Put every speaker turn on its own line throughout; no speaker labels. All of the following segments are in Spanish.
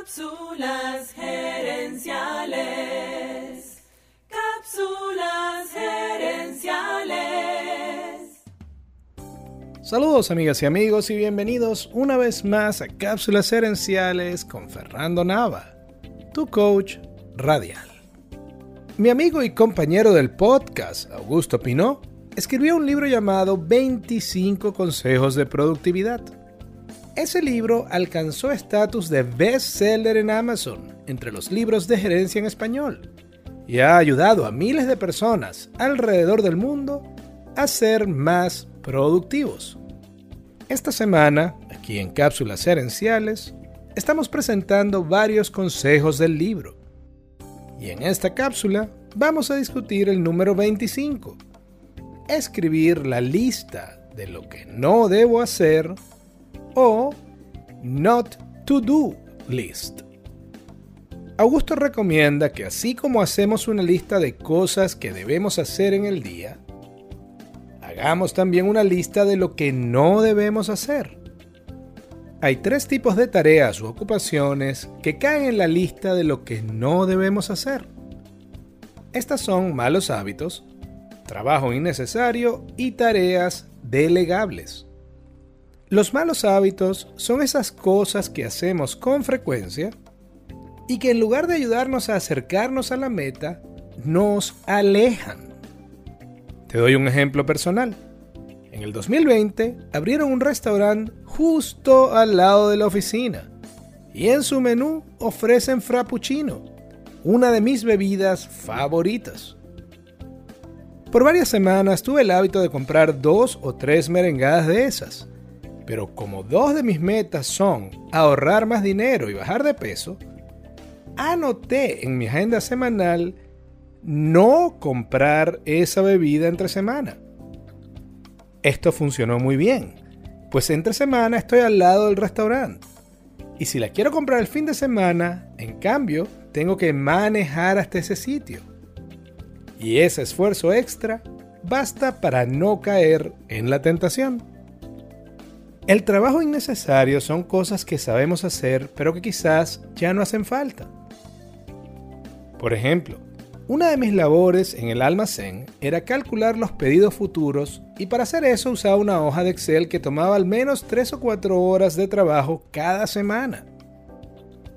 Cápsulas gerenciales. Cápsulas gerenciales.
Saludos amigas y amigos y bienvenidos una vez más a Cápsulas gerenciales con Fernando Nava, tu coach radial. Mi amigo y compañero del podcast, Augusto Pinó, escribió un libro llamado 25 consejos de productividad ese libro alcanzó estatus de bestseller en Amazon entre los libros de gerencia en español y ha ayudado a miles de personas alrededor del mundo a ser más productivos. Esta semana, aquí en Cápsulas Gerenciales, estamos presentando varios consejos del libro. Y en esta cápsula vamos a discutir el número 25. Escribir la lista de lo que no debo hacer o Not to Do List. Augusto recomienda que así como hacemos una lista de cosas que debemos hacer en el día, hagamos también una lista de lo que no debemos hacer. Hay tres tipos de tareas u ocupaciones que caen en la lista de lo que no debemos hacer. Estas son malos hábitos, trabajo innecesario y tareas delegables. Los malos hábitos son esas cosas que hacemos con frecuencia y que en lugar de ayudarnos a acercarnos a la meta, nos alejan. Te doy un ejemplo personal. En el 2020 abrieron un restaurante justo al lado de la oficina y en su menú ofrecen frappuccino, una de mis bebidas favoritas. Por varias semanas tuve el hábito de comprar dos o tres merengadas de esas pero como dos de mis metas son ahorrar más dinero y bajar de peso, anoté en mi agenda semanal no comprar esa bebida entre semana. Esto funcionó muy bien, pues entre semana estoy al lado del restaurante. Y si la quiero comprar el fin de semana, en cambio, tengo que manejar hasta ese sitio. Y ese esfuerzo extra basta para no caer en la tentación. El trabajo innecesario son cosas que sabemos hacer pero que quizás ya no hacen falta. Por ejemplo, una de mis labores en el almacén era calcular los pedidos futuros y para hacer eso usaba una hoja de Excel que tomaba al menos 3 o 4 horas de trabajo cada semana.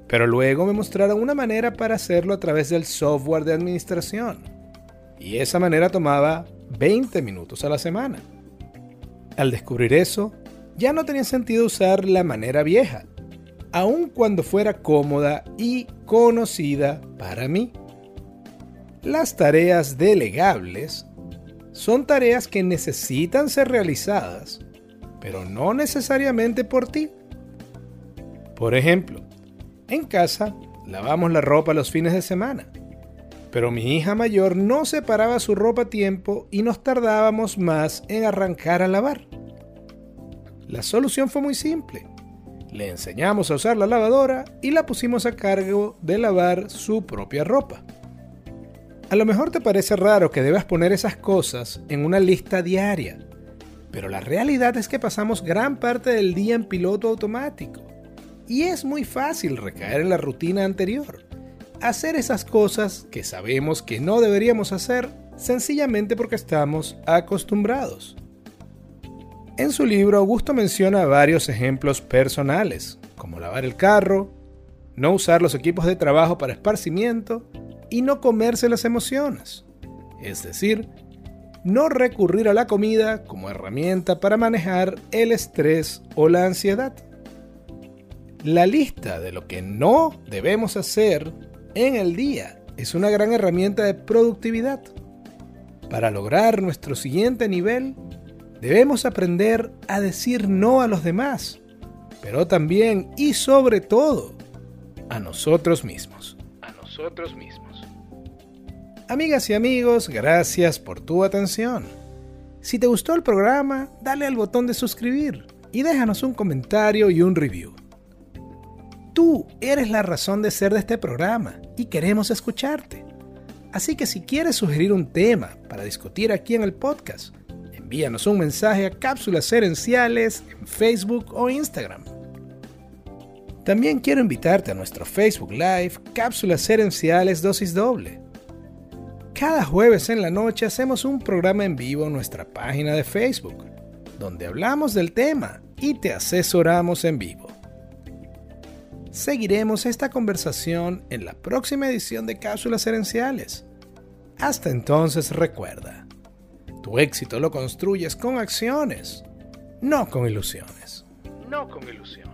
Pero luego me mostraron una manera para hacerlo a través del software de administración. Y esa manera tomaba 20 minutos a la semana. Al descubrir eso, ya no tenía sentido usar la manera vieja, aun cuando fuera cómoda y conocida para mí. Las tareas delegables son tareas que necesitan ser realizadas, pero no necesariamente por ti. Por ejemplo, en casa lavamos la ropa los fines de semana, pero mi hija mayor no separaba su ropa a tiempo y nos tardábamos más en arrancar a lavar. La solución fue muy simple. Le enseñamos a usar la lavadora y la pusimos a cargo de lavar su propia ropa. A lo mejor te parece raro que debas poner esas cosas en una lista diaria, pero la realidad es que pasamos gran parte del día en piloto automático y es muy fácil recaer en la rutina anterior. Hacer esas cosas que sabemos que no deberíamos hacer sencillamente porque estamos acostumbrados. En su libro, Augusto menciona varios ejemplos personales, como lavar el carro, no usar los equipos de trabajo para esparcimiento y no comerse las emociones. Es decir, no recurrir a la comida como herramienta para manejar el estrés o la ansiedad. La lista de lo que no debemos hacer en el día es una gran herramienta de productividad. Para lograr nuestro siguiente nivel, Debemos aprender a decir no a los demás, pero también y sobre todo a nosotros mismos. A nosotros mismos. Amigas y amigos, gracias por tu atención. Si te gustó el programa, dale al botón de suscribir y déjanos un comentario y un review. Tú eres la razón de ser de este programa y queremos escucharte. Así que si quieres sugerir un tema para discutir aquí en el podcast, envíanos un mensaje a Cápsulas Herenciales en Facebook o Instagram. También quiero invitarte a nuestro Facebook Live Cápsulas Herenciales Dosis Doble. Cada jueves en la noche hacemos un programa en vivo en nuestra página de Facebook, donde hablamos del tema y te asesoramos en vivo. Seguiremos esta conversación en la próxima edición de Cápsulas Herenciales. Hasta entonces recuerda, tu éxito lo construyes con acciones, no con ilusiones. No con ilusiones.